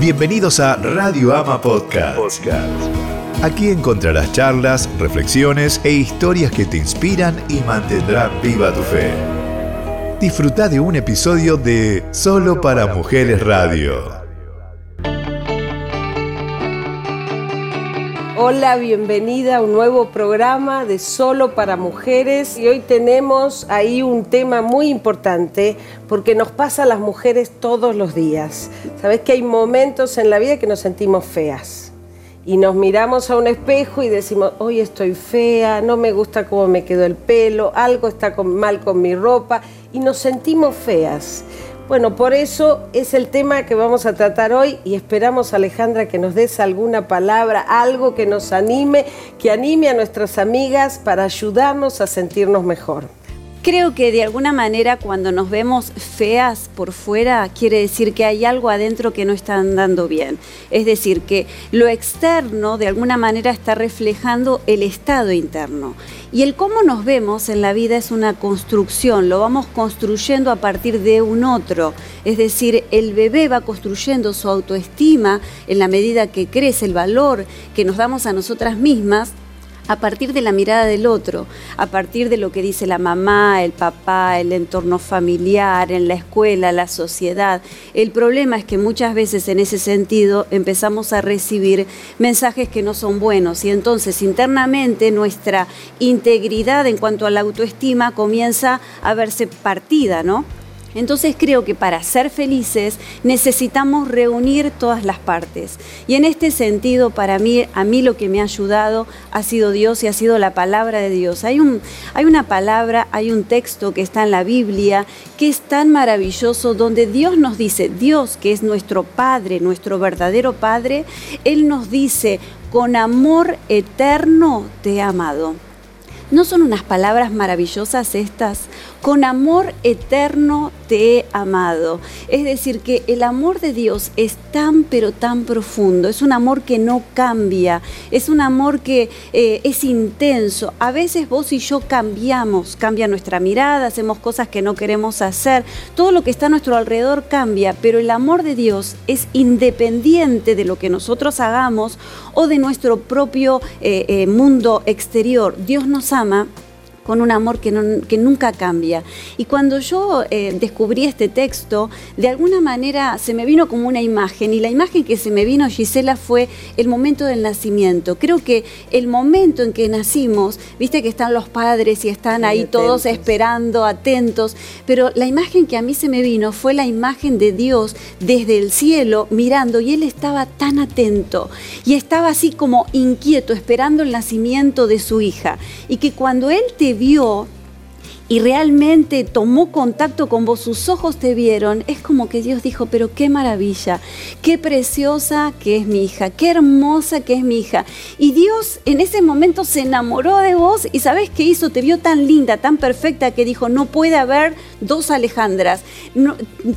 Bienvenidos a Radio Ama Podcast. Aquí encontrarás charlas, reflexiones e historias que te inspiran y mantendrán viva tu fe. Disfruta de un episodio de Solo para Mujeres Radio. Hola, bienvenida a un nuevo programa de Solo para Mujeres y hoy tenemos ahí un tema muy importante porque nos pasa a las mujeres todos los días. Sabes que hay momentos en la vida que nos sentimos feas y nos miramos a un espejo y decimos, hoy estoy fea, no me gusta cómo me quedó el pelo, algo está mal con mi ropa y nos sentimos feas. Bueno, por eso es el tema que vamos a tratar hoy y esperamos, Alejandra, que nos des alguna palabra, algo que nos anime, que anime a nuestras amigas para ayudarnos a sentirnos mejor. Creo que de alguna manera cuando nos vemos feas por fuera quiere decir que hay algo adentro que no está andando bien. Es decir, que lo externo de alguna manera está reflejando el estado interno. Y el cómo nos vemos en la vida es una construcción, lo vamos construyendo a partir de un otro. Es decir, el bebé va construyendo su autoestima en la medida que crece el valor que nos damos a nosotras mismas a partir de la mirada del otro, a partir de lo que dice la mamá, el papá, el entorno familiar, en la escuela, la sociedad. El problema es que muchas veces en ese sentido empezamos a recibir mensajes que no son buenos y entonces internamente nuestra integridad en cuanto a la autoestima comienza a verse partida, ¿no? Entonces creo que para ser felices necesitamos reunir todas las partes. Y en este sentido, para mí, a mí lo que me ha ayudado ha sido Dios y ha sido la palabra de Dios. Hay, un, hay una palabra, hay un texto que está en la Biblia que es tan maravilloso donde Dios nos dice, Dios que es nuestro Padre, nuestro verdadero Padre, Él nos dice, con amor eterno te he amado. ¿No son unas palabras maravillosas estas? Con amor eterno te he amado. Es decir, que el amor de Dios es tan pero tan profundo, es un amor que no cambia, es un amor que eh, es intenso. A veces vos y yo cambiamos, cambia nuestra mirada, hacemos cosas que no queremos hacer, todo lo que está a nuestro alrededor cambia, pero el amor de Dios es independiente de lo que nosotros hagamos o de nuestro propio eh, eh, mundo exterior. Dios nos ama con un amor que, que nunca cambia. Y cuando yo eh, descubrí este texto, de alguna manera se me vino como una imagen, y la imagen que se me vino, Gisela, fue el momento del nacimiento. Creo que el momento en que nacimos, viste que están los padres y están ahí todos esperando, atentos, pero la imagen que a mí se me vino fue la imagen de Dios desde el cielo mirando, y Él estaba tan atento, y estaba así como inquieto, esperando el nacimiento de su hija, y que cuando Él te vio y realmente tomó contacto con vos, sus ojos te vieron, es como que Dios dijo, pero qué maravilla, qué preciosa que es mi hija, qué hermosa que es mi hija. Y Dios en ese momento se enamoró de vos y sabes qué hizo, te vio tan linda, tan perfecta que dijo, no puede haber dos Alejandras.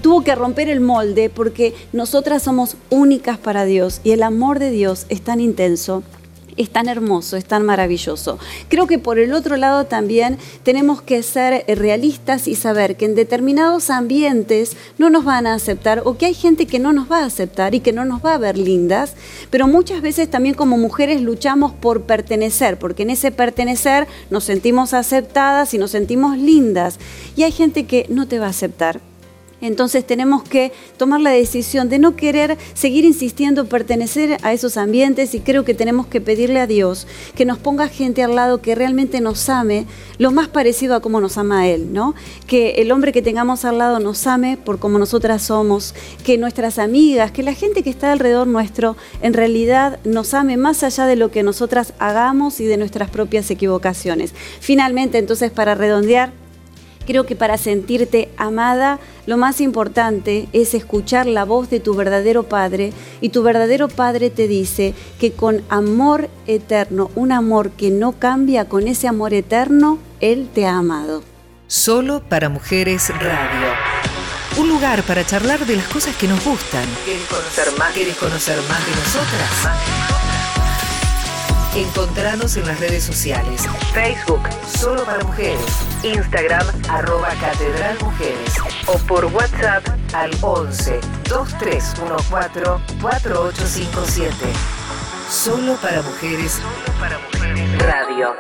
tuvo que romper el molde porque nosotras somos únicas para Dios y el amor de Dios es tan intenso es tan hermoso, es tan maravilloso. Creo que por el otro lado también tenemos que ser eh, realistas y saber que en determinados ambientes no nos van a aceptar o que hay gente que no nos va a aceptar y que no nos va a ver lindas, pero muchas veces también como mujeres luchamos por pertenecer, porque en ese pertenecer nos sentimos aceptadas y nos sentimos lindas. Y hay gente que no te va a aceptar entonces tenemos que tomar la decisión de no querer seguir insistiendo, pertenecer a esos ambientes y creo que tenemos que pedirle a Dios que nos ponga gente al lado que realmente nos ame lo más parecido a como nos ama Él, ¿no? Que el hombre que tengamos al lado nos ame por como nosotras somos, que nuestras amigas, que la gente que está alrededor nuestro en realidad nos ame más allá de lo que nosotras hagamos y de nuestras propias equivocaciones. Finalmente, entonces, para redondear, Creo que para sentirte amada, lo más importante es escuchar la voz de tu verdadero Padre y tu verdadero Padre te dice que con amor eterno, un amor que no cambia, con ese amor eterno, Él te ha amado. Solo para Mujeres Radio. Un lugar para charlar de las cosas que nos gustan. ¿Quieres conocer más? ¿Quieres conocer más de nosotras? Encontranos en las redes sociales. Facebook, Solo para Mujeres. Instagram, arroba Catedral Mujeres. O por WhatsApp al 11 2314 4857. Solo para Mujeres. Solo para Mujeres. Radio.